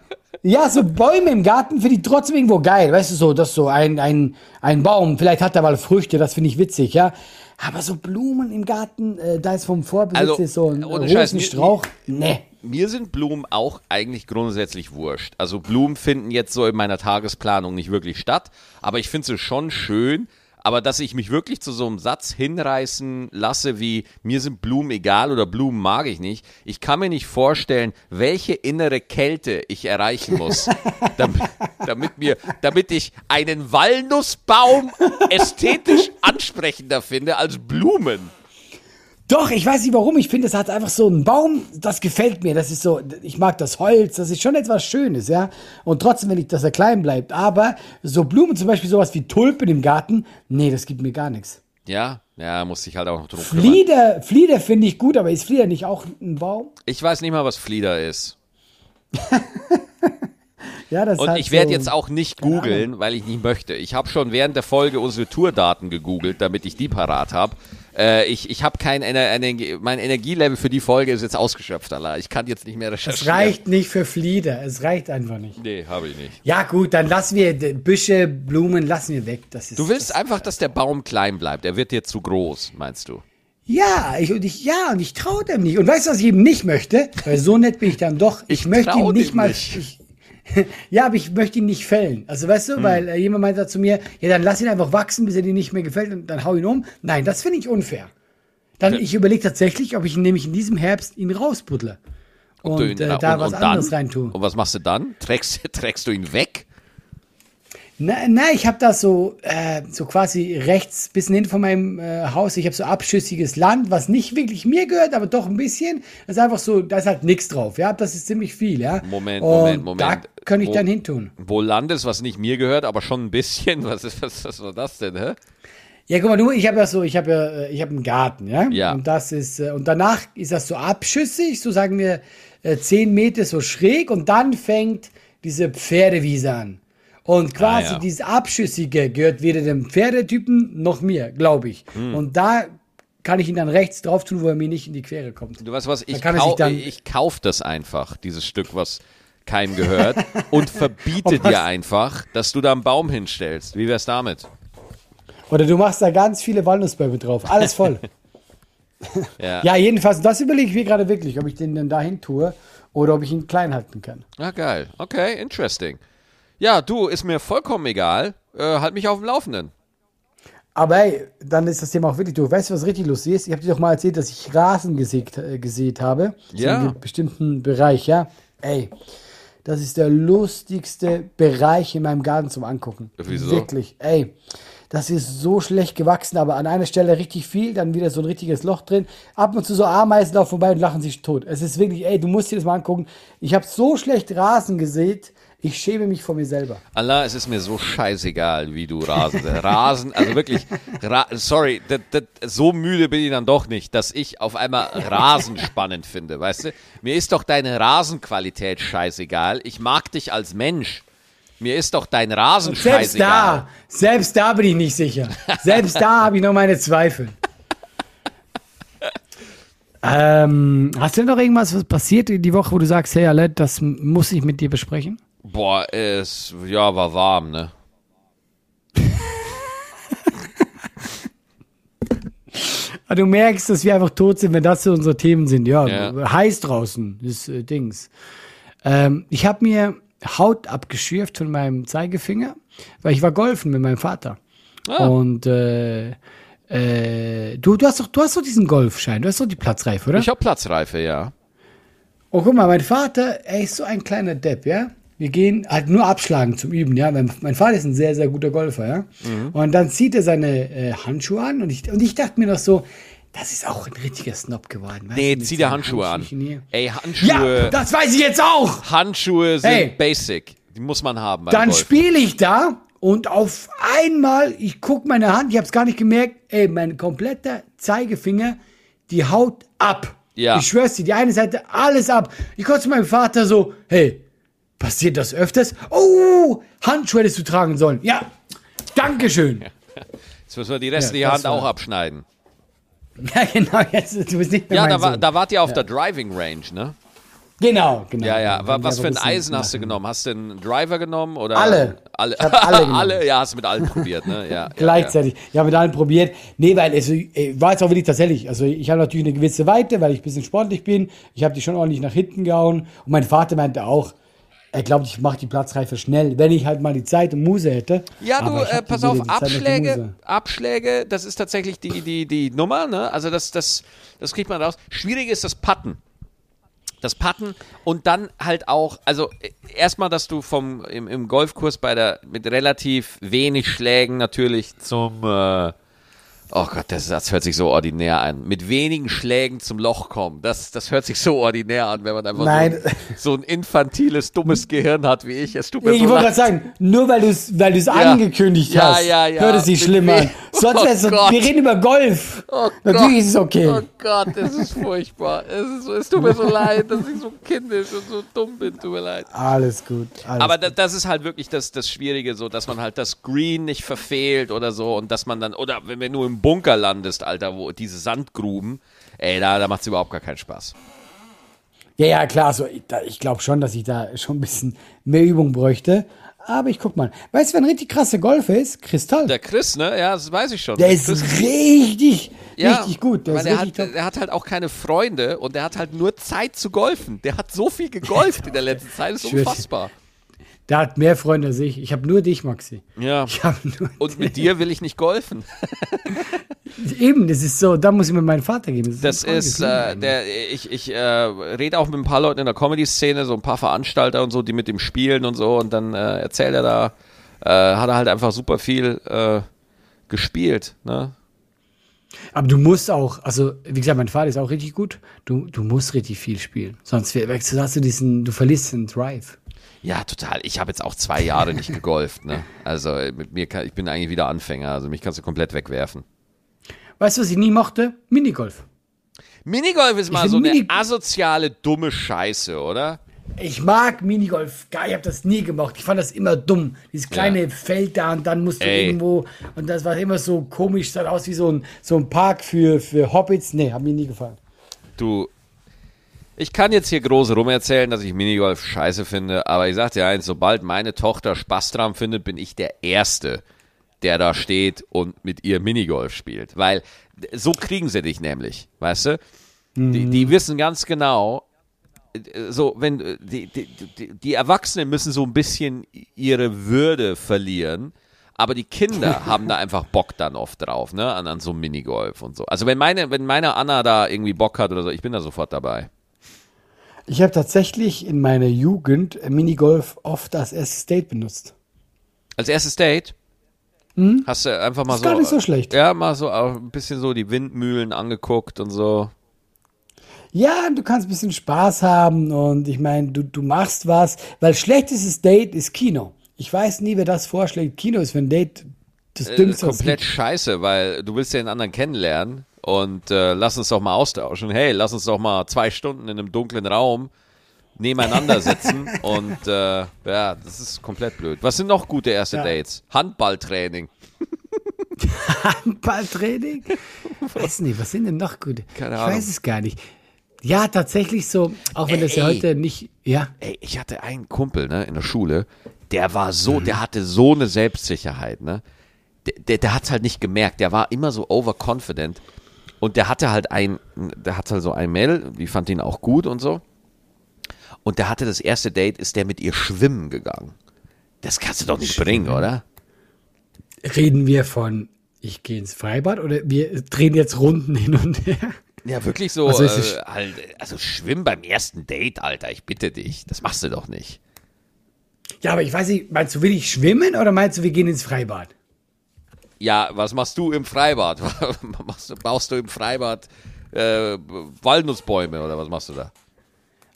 Ja, so Bäume im Garten finde ich trotzdem irgendwo geil. Weißt du, so, das ist so ein, ein, ein Baum, vielleicht hat er mal Früchte, das finde ich witzig, ja. Aber so Blumen im Garten, äh, da ist vom Vorbesitzer Also, so ein Rosenstrauch. Nee. Mir sind Blumen auch eigentlich grundsätzlich wurscht. Also Blumen finden jetzt so in meiner Tagesplanung nicht wirklich statt, aber ich finde sie schon schön. Aber dass ich mich wirklich zu so einem Satz hinreißen lasse, wie mir sind Blumen egal oder Blumen mag ich nicht, ich kann mir nicht vorstellen, welche innere Kälte ich erreichen muss, *laughs* damit, damit mir, damit ich einen Walnussbaum ästhetisch ansprechender finde als Blumen. Doch, ich weiß nicht warum. Ich finde, es hat einfach so einen Baum, das gefällt mir. Das ist so, ich mag das Holz, das ist schon etwas Schönes, ja. Und trotzdem will ich, dass er klein bleibt. Aber so Blumen, zum Beispiel sowas wie Tulpen im Garten, nee, das gibt mir gar nichts. Ja, ja, muss ich halt auch noch drum kümmern. Flieder, Flieder finde ich gut, aber ist Flieder nicht auch ein Baum? Ich weiß nicht mal, was Flieder ist. *laughs* Ja, das ist Und ich werde so, jetzt auch nicht googeln, weil ich nicht möchte. Ich habe schon während der Folge unsere Tourdaten gegoogelt, damit ich die parat habe. Äh, ich ich habe kein Ener Ener mein Energielevel für die Folge ist jetzt ausgeschöpft, Allah. Ich kann jetzt nicht mehr Es recherchieren. reicht nicht für Flieder, es reicht einfach nicht. Nee, habe ich nicht. Ja gut, dann lassen wir Büsche, Blumen, lassen wir weg. Das ist, Du willst das, einfach, dass der Baum klein bleibt. Er wird dir zu groß, meinst du? Ja, ich, und ich, ja, und ich traue dem nicht. Und weißt du, was ich eben nicht möchte? Weil so nett bin ich dann doch. Ich, Ich möchte ihn nicht mal. nicht. Ich, *laughs* ja, aber ich möchte ihn nicht fällen. Also weißt du, weil äh, jemand meinte zu mir, ja, dann lass ihn einfach wachsen, bis er dir nicht mehr gefällt und dann hau ihn um. Nein, das finde ich unfair. Dann, ich überlege tatsächlich, ob ich ihn nämlich in diesem Herbst ihn rausbuddle. Und ihn- äh, ja, da und- was und anderes reintue. Und was machst du dann? Trägst, *laughs* trägst du ihn weg? Na, na ich habe da so, äh, so quasi rechts, bisschen hin von meinem äh, Haus, ich habe so abschüssiges Land, was nicht wirklich mir gehört, aber doch ein bisschen. Das ist einfach so, da ist halt nichts drauf, ja, das ist ziemlich viel, ja. Moment, Und Moment, Moment. Da kann ich Wo- dann hintun. Wo Landes, was nicht mir gehört, aber schon ein bisschen. *laughs* Was ist was, was war das denn, hä? Ja, guck mal, du, ich habe ja so, ich habe ja, äh, ich habe einen Garten, ja. Ja. Und das ist, äh, und danach ist das so abschüssig, so sagen wir, äh, zehn Meter so schräg und dann fängt diese Pferdewiese an. Und quasi Ah, ja. dieses Abschüssige gehört weder dem Pferdetypen noch mir, glaube ich. Hm. Und da kann ich ihn dann rechts drauf tun, wo er mir nicht in die Quere kommt. Du weißt was, ich, kau dann- ich kauf das einfach, dieses Stück, was keinem gehört, *laughs* und verbiete dir einfach, dass du da einen Baum hinstellst. Wie wär's damit? Oder du machst da ganz viele Walnussbäume drauf, alles voll. *laughs* *laughs* Ja. ja, jedenfalls, das überlege ich mir gerade wirklich, ob ich den dann dahin tue oder ob ich ihn klein halten kann. Ah, geil. Okay, interesting. Ja, du, ist mir vollkommen egal. Äh, halt mich auf dem Laufenden. Aber hey, dann ist das Thema auch wirklich durch. Weißt du, was richtig lustig ist? Ich habe dir doch mal erzählt, dass ich Rasen gesägt, äh, gesät habe. Ja. In einem bestimmten Bereich, ja. Ey, das ist der lustigste Bereich in meinem Garten zum Angucken. Wieso? Wirklich, ey. Das ist so schlecht gewachsen, aber an einer Stelle richtig viel, dann wieder so ein richtiges Loch drin. Ab und zu so Ameisen laufen vorbei und lachen sich tot. Es ist wirklich, ey, du musst dir das mal angucken. Ich habe so schlecht Rasen gesät, ich schäme mich vor mir selber. Allah, es ist mir so scheißegal, wie du Rasen. Rasen, also wirklich, ra sorry, das, das, so müde bin ich dann doch nicht, dass ich auf einmal Rasen spannend finde, weißt du? Mir ist doch deine Rasenqualität scheißegal. Ich mag dich als Mensch. Mir ist doch dein Rasen Selbst scheißegal. da, selbst da bin ich nicht sicher. Selbst da habe ich noch meine Zweifel. ähm, hast du denn noch irgendwas, was passiert die Woche, wo du sagst, hey Alette, das muss ich mit dir besprechen? Boah, es ja, war warm, ne? Ah, du merkst, dass wir einfach tot sind, wenn das so unsere Themen sind. Ja, ja. heiß draußen das äh, Dings. Ähm, ich habe mir Haut abgeschürft von meinem Zeigefinger, weil ich war golfen mit meinem Vater. Ah. Und äh, äh, du, du hast doch, du hast doch diesen Golfschein, du hast doch die Platzreife, oder? Ich habe Platzreife, ja. Oh, guck mal, mein Vater, er ist so ein kleiner Depp, ja? Wir gehen halt nur abschlagen zum Üben, ja. Mein, mein Vater ist ein sehr, sehr guter Golfer, ja. Mhm. Und dann zieht er seine äh, Handschuhe an und ich, und ich dachte mir noch so, das ist auch ein richtiger Snob geworden. weißt Nee, zieh dir seinen Handschuhe an. Ey, Ja, Handschuhe, das weiß ich jetzt auch. Handschuhe sind Hey. basic. Die muss man haben Dann spiele ich da und auf einmal, ich guck meine Hand, ich habe es gar nicht gemerkt, ey, mein kompletter Zeigefinger, die haut ab. Ja. Ich schwör's dir, die eine Seite, alles ab. Ich komme zu meinem Vater so, hey, passiert das öfters? Oh, Handschuhe hättest du tragen sollen. Ja, Dankeschön. Jetzt müssen wir die restliche Ja, Hand war- auch abschneiden. *laughs* Ja, genau, jetzt, du bist nicht mehr Ja, da, war, da wart ihr auf der Driving Range, ne? Genau, genau. Ja, ja. Wa- wir Was für ein Eisen hast du genommen? Hast du einen Driver genommen? Oder Alle. Alle, alle *laughs* alle? Ja, hast du mit allen probiert, ne? Ja, ja, Gleichzeitig. Ja, mit allen probiert. Nee, weil es äh, war jetzt auch wirklich tatsächlich. Also ich habe natürlich eine gewisse Weite, weil ich ein bisschen sportlich bin. Ich habe die schon ordentlich nach hinten gehauen. Und mein Vater meinte auch, er glaubt, ich mache die Platzreife schnell, wenn ich halt mal die Zeit und Muse hätte. Ja, du, äh, pass auf, Abschläge. Abschläge, das ist tatsächlich die, die, die Nummer, ne? Also das, das, das kriegt man raus. Schwierig ist das Putten. Das Putten und dann halt auch, also äh, erstmal, dass du vom im, im Golfkurs bei der mit relativ wenig Schlägen natürlich zum äh, Oh Gott, das Satz hört sich so ordinär an. Mit wenigen Schlägen zum Loch kommen. Das, das hört sich so ordinär an, wenn man einfach. So, ein, so ein infantiles, dummes Gehirn hat wie ich. Es tut mir Ich so wollte gerade sagen, nur weil du es weil du's Ja. angekündigt Ja, hast, ja, ja. hört es sich schlimm an. *laughs* Sonst Oh so, wir reden über Golf. Oh Natürlich Gott. ist es okay. Oh Gott, es ist furchtbar. Es, ist so, es tut mir so *laughs* leid, dass ich so kindisch und so dumm bin. Tut mir leid. Alles gut. Alles Aber das, das ist halt wirklich das, das Schwierige, so, dass man halt das Green nicht verfehlt oder so und dass man dann, oder wenn du nur im Bunker landest, Alter, wo diese Sandgruben, ey, da, da macht es überhaupt gar keinen Spaß. Ja, ja, klar, so, ich, da- ich glaube schon, dass ich da schon ein bisschen mehr Übung bräuchte. Aber ich guck mal. Weißt du, wer ein richtig krasser Golfer ist? Kristall. Der, Der Chris, ne? Ja, das weiß ich schon. Der ist Chris, richtig, richtig gut. Der weil ist der hat, der hat halt auch keine Freunde und der hat halt nur Zeit zu golfen. Der hat so viel gegolft *laughs* in der letzten Zeit, das ist Ich unfassbar. Der hat mehr Freunde als ich. Ich habe nur dich, Maxi. Ja. Ich habe nur Und mit dir will ich nicht golfen. *laughs* Eben, das ist so, da muss ich mir meinen Vater geben. Das ein ist, äh, der, ich, ich äh, rede auch mit ein paar Leuten in der Comedy-Szene, so ein paar Veranstalter und so, die mit ihm spielen und so, und dann äh, erzählt er da, äh, hat er halt einfach super viel äh, gespielt, ne? Aber du musst auch, also wie gesagt, mein Vater ist auch richtig gut. Du, du musst richtig viel spielen. Sonst hast du diesen, du verlierst den Drive. Ja, total. Ich habe jetzt auch zwei Jahre nicht gegolft, ne? Also äh, mit mir kann, ich bin eigentlich wieder Anfänger, also mich kannst du komplett wegwerfen. Weißt du, was ich nie mochte? Minigolf. Minigolf ist mal so eine Mini- asoziale, dumme Scheiße, oder? Ich mag Minigolf. Geil, ich habe das nie gemacht. Ich fand das immer dumm. Dieses kleine Ja. Feld da und dann musst du Ey. irgendwo. Und das war immer so komisch. Sah aus wie so ein, so ein Park für, für Hobbits. Nee, hat mir nie gefallen. Du, ich kann jetzt hier groß rum erzählen, dass ich Minigolf scheiße finde, aber ich sag dir eins, sobald meine Tochter Spaß dran findet, bin ich der Erste, der da steht und mit ihr Minigolf spielt. Weil so kriegen sie dich nämlich, weißt du? Die, die wissen ganz genau, so, wenn die, die, die, Erwachsenen müssen so ein bisschen ihre Würde verlieren. Aber die Kinder *laughs* haben da einfach Bock dann oft drauf, ne, an, an so Minigolf und so. Also wenn meine, wenn meine Anna da irgendwie Bock hat oder so, ich bin da sofort dabei. Ich habe tatsächlich in meiner Jugend Minigolf oft als erstes Date benutzt. Als erstes Date hast du einfach mal Ist so. gar nicht so schlecht. Ja, mal so ein bisschen so die Windmühlen angeguckt und so. Ja, du kannst ein bisschen Spaß haben und ich meine, du, du machst was, weil schlechtestes Date ist Kino. Ich weiß nie, wer das vorschlägt. Kino ist für ein Date das Äh, Dümmste. es komplett scheiße, weil du willst ja den anderen kennenlernen und äh, lass uns doch mal austauschen. Hey, lass uns doch mal zwei Stunden in einem dunklen Raum nebeneinander sitzen *laughs* und äh, ja, das ist komplett blöd. Was sind noch gute erste Ja. Dates? Handballtraining. *laughs* Handballtraining? *laughs* weiß nicht, was sind denn noch gute? Keine ich Ahnung. weiß es gar nicht. Ja, tatsächlich so, auch wenn das ja Ey. heute nicht, ja. Ey, ich hatte einen Kumpel, ne, in der Schule, der war Mhm. so, der hatte so eine Selbstsicherheit, ne. Der, der, der hat's halt nicht gemerkt, der war immer so overconfident. Und der hatte halt ein, der hatte halt so ein Mädel, die fand ihn auch gut und so. Und der hatte das erste Date, ist der mit ihr schwimmen gegangen. Das kannst du doch nicht bringen, oder? Reden wir von, ich gehe ins Freibad oder wir drehen jetzt Runden hin und her? Ja, wirklich so, Also äh, halt, also schwimmen beim ersten Date, Alter, ich bitte dich. Das machst du doch nicht. Ja, aber ich weiß nicht, meinst du, will ich schwimmen oder meinst du, wir gehen ins Freibad? Ja, was machst du im Freibad? *laughs* machst du, baust du im Freibad äh, Walnussbäume oder was machst du da?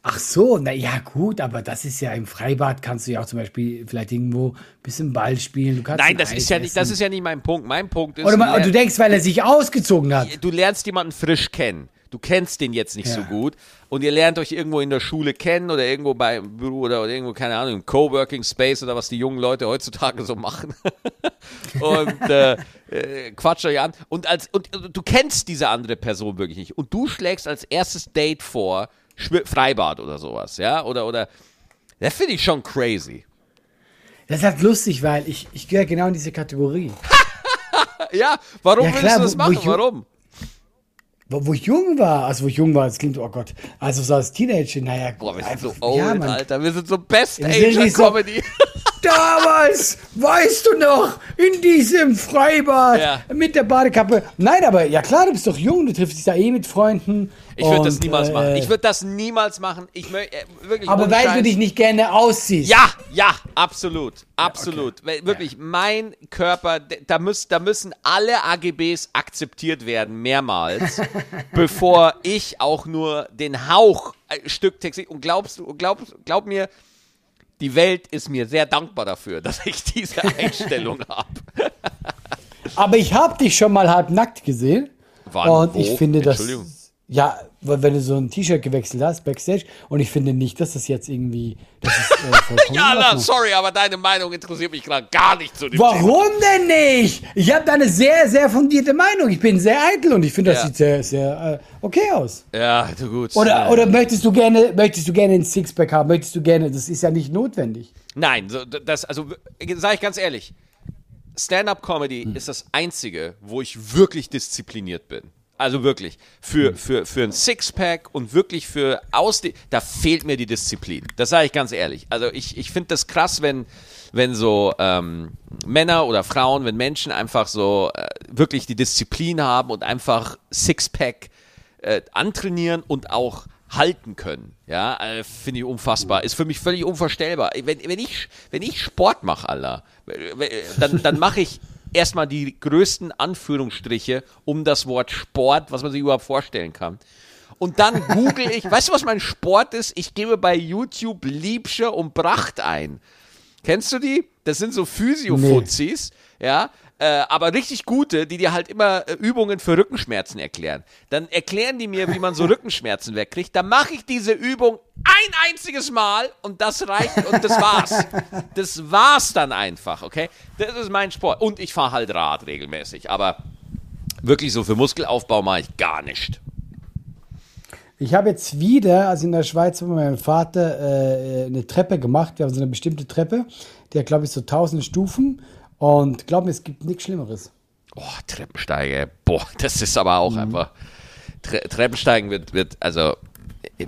Ach so, na ja, gut, aber das ist ja im Freibad kannst du ja auch zum Beispiel vielleicht irgendwo ein bisschen Ball spielen. Du kannst Nein, ein das Eis ist ja nicht, das ist ja nicht mein Punkt. Mein Punkt ist, Oder mal, du, du denkst, weil er sich ausgezogen hat. du lernst jemanden frisch kennen. Du kennst den jetzt nicht Ja. so gut und ihr lernt euch irgendwo in der Schule kennen oder irgendwo beim Büro oder, oder irgendwo, keine Ahnung, im Coworking Space oder was die jungen Leute heutzutage so machen. *laughs* und äh, äh, quatscht euch an. Und, als, und äh, du kennst diese andere Person wirklich nicht. Und du schlägst als erstes Date vor, Schwi- Freibad oder sowas, ja? Oder, oder, das finde ich schon crazy. Das ist halt lustig, weil ich, ich gehöre genau in diese Kategorie. *laughs* Ja, warum Ja, willst klar, du das machen? Warum? Wo, wo ich jung war, also wo ich jung war, das klingt, oh Gott, also so als Teenager, naja, Boah, wir sind einfach- so old, ja, Mann. Alter. Wir sind so Best Wir sind Age nicht so- Comedy. *laughs* Damals, weißt du noch, in diesem Freibad Ja. mit der Badekappe. Nein, aber ja klar, du bist doch jung, du triffst dich da eh mit Freunden. Ich würde das niemals äh, machen. Ich würde das niemals machen. Ich möchte äh, wirklich. Aber weil Scheiß. du dich nicht gerne ausziehst. Ja, ja, absolut, absolut. Weil Wirklich, mein Körper, da, müß, da müssen alle AGBs akzeptiert werden, mehrmals, *laughs* bevor ich auch nur den Hauch äh, Stück Textil. Und glaubst du, glaub, glaub mir, die Welt ist mir sehr dankbar dafür, dass ich diese *laughs* Einstellung habe. Aber ich habe dich schon mal halb nackt gesehen. Wann? und Wo? ich finde das. Entschuldigung. Ja, weil wenn du so ein T-Shirt gewechselt hast, Backstage, und ich finde nicht, dass das jetzt irgendwie. Das ist, äh, *laughs* Ja, na, sorry, aber deine Meinung interessiert mich gerade gar nicht zu dem Thema. Warum denn nicht? Ich habe da eine sehr, sehr fundierte Meinung. Ich bin sehr eitel und ich finde, das Ja. sieht sehr, sehr äh, okay aus. Ja, du gut. Oder, Ja. oder möchtest du gerne, möchtest du gerne ein Sixpack haben? Möchtest du gerne, das ist ja nicht notwendig. Nein, so, das, also sage ich ganz ehrlich, Stand-up-Comedy Hm. ist das Einzige, wo ich wirklich diszipliniert bin. Also wirklich. Hm. Für, für, für ein Sixpack und wirklich für Ausde da fehlt mir die Disziplin. Das sage ich ganz ehrlich. Also ich, ich finde das krass, wenn, wenn so ähm, Männer oder Frauen, wenn Menschen einfach so äh, wirklich die Disziplin haben und einfach Sixpack äh, antrainieren und auch halten können. Ja, äh, finde ich unfassbar. Ist für mich völlig unvorstellbar. Wenn, wenn, ich, wenn ich Sport mache, Alter, dann, dann mache ich erstmal die größten Anführungsstriche um das Wort Sport, was man sich überhaupt vorstellen kann. Und dann google ich, weißt du, was mein Sport ist? Ich gebe bei YouTube Liebsche und Bracht ein. Kennst du die? Das sind so Physio-Fuzis, ja, äh, aber richtig gute, die dir halt immer äh, Übungen für Rückenschmerzen erklären. Dann erklären die mir, wie man so *laughs* Rückenschmerzen wegkriegt. Dann mache ich diese Übung ein einziges Mal und das reicht und das war's. *laughs* Das war's dann einfach, okay? Das ist mein Sport. Und ich fahre halt Rad regelmäßig, aber wirklich so für Muskelaufbau mache ich gar nicht. Ich habe jetzt wieder, also in der Schweiz mit meinem Vater, äh, eine Treppe gemacht. Wir haben so eine bestimmte Treppe, die hat, glaube ich, so tausende Stufen. Und glaub mir, es gibt nichts Schlimmeres. Oh, Treppensteiger, boah, das ist aber auch einfach. Tre Treppensteigen wird, wird, also, äh,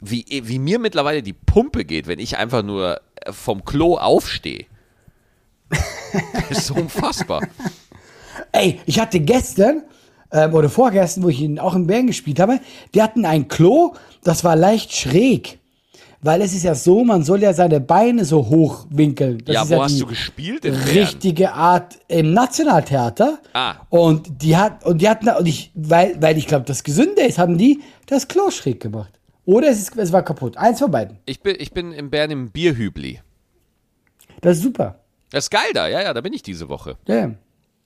wie, wie mir mittlerweile die Pumpe geht, wenn ich einfach nur äh, vom Klo aufstehe. Das ist so unfassbar. *laughs* Ey, ich hatte gestern ähm, oder vorgestern, wo ich ihn auch in Bern gespielt habe, die hatten ein Klo, das war leicht schräg. Weil es ist ja so, man soll ja seine Beine so hochwinkeln. Das ja, ist wo hast die du gespielt? In Bern? richtige Art im Nationaltheater. Ah. Und die hat und die hatten und ich weil weil ich glaube, das gesünde ist, haben die das Klo schräg gemacht. Oder es, ist, es war kaputt. Eins von beiden. Ich bin, ich bin in Bern im Bierhübli. Das ist super. Das ist geil da, ja, ja, da bin ich diese Woche. Ja, ja.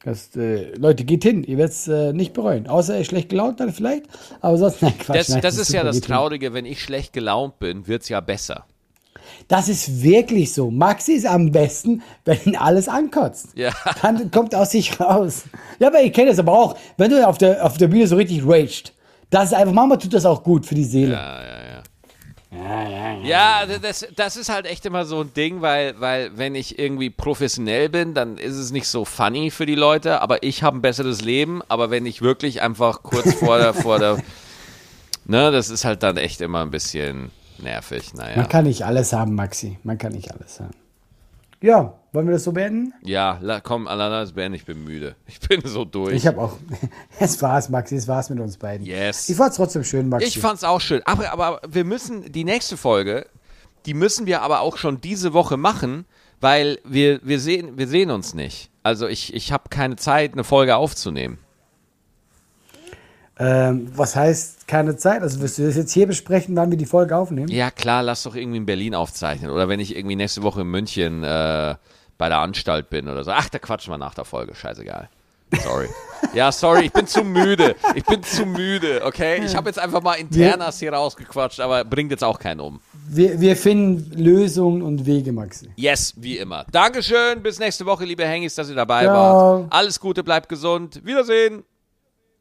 Das, äh, Leute, geht hin. Ihr werdet es äh, nicht bereuen. Außer ihr schlecht gelaunt dann vielleicht. Aber sonst, nein, Quatsch. Das, nein, das ist ja das geht hin. Traurige, wenn ich schlecht gelaunt bin, wird's ja besser. Das ist wirklich so. Maxi ist am besten, wenn ihn alles ankotzt. Ja. Dann kommt aus sich raus. Ja, aber ich kenne das aber auch. Wenn du auf der, auf der Bühne so richtig raged, das ist einfach, manchmal tut das auch gut für die Seele. Ja, ja, ja. Ja, ja, ja. Ja, das, das ist halt echt immer so ein Ding, weil, weil wenn ich irgendwie professionell bin, dann ist es nicht so funny für die Leute, aber ich habe ein besseres Leben. Aber wenn ich wirklich einfach kurz vor der, vor der, ne, das ist halt dann echt immer ein bisschen nervig. Naja. Man kann nicht alles haben, Maxi. Man kann nicht alles haben. Ja, wollen wir das so beenden? Ja, la, komm, Alana, es beenden, ich bin müde. Ich bin so durch. Ich habe auch. *laughs* Es war's, Maxi. Es war's mit uns beiden. Yes. Ich fand's trotzdem schön, Maxi. Ich fand's auch schön. Aber, aber wir müssen, die nächste Folge, die müssen wir aber auch schon diese Woche machen, weil wir, wir, sehen, wir sehen uns nicht. Also ich, ich habe keine Zeit, eine Folge aufzunehmen. ähm, was heißt keine Zeit? Also wirst du das jetzt hier besprechen, wann wir die Folge aufnehmen? Ja, klar, lass doch irgendwie in Berlin aufzeichnen. Oder wenn ich irgendwie nächste Woche in München äh, bei der Anstalt bin oder so. Ach, da quatschen wir nach der Folge. Scheißegal. Sorry. ja, sorry, ich bin zu müde. Ich bin zu müde, okay? Ich habe jetzt einfach mal internas hier rausgequatscht, aber bringt jetzt auch keinen um. Wir, wir finden Lösungen und Wege, Maxi. Yes, wie immer. Dankeschön, bis nächste Woche, liebe Hengis, dass ihr dabei Ciao. wart. Alles Gute, bleibt gesund. Wiedersehen.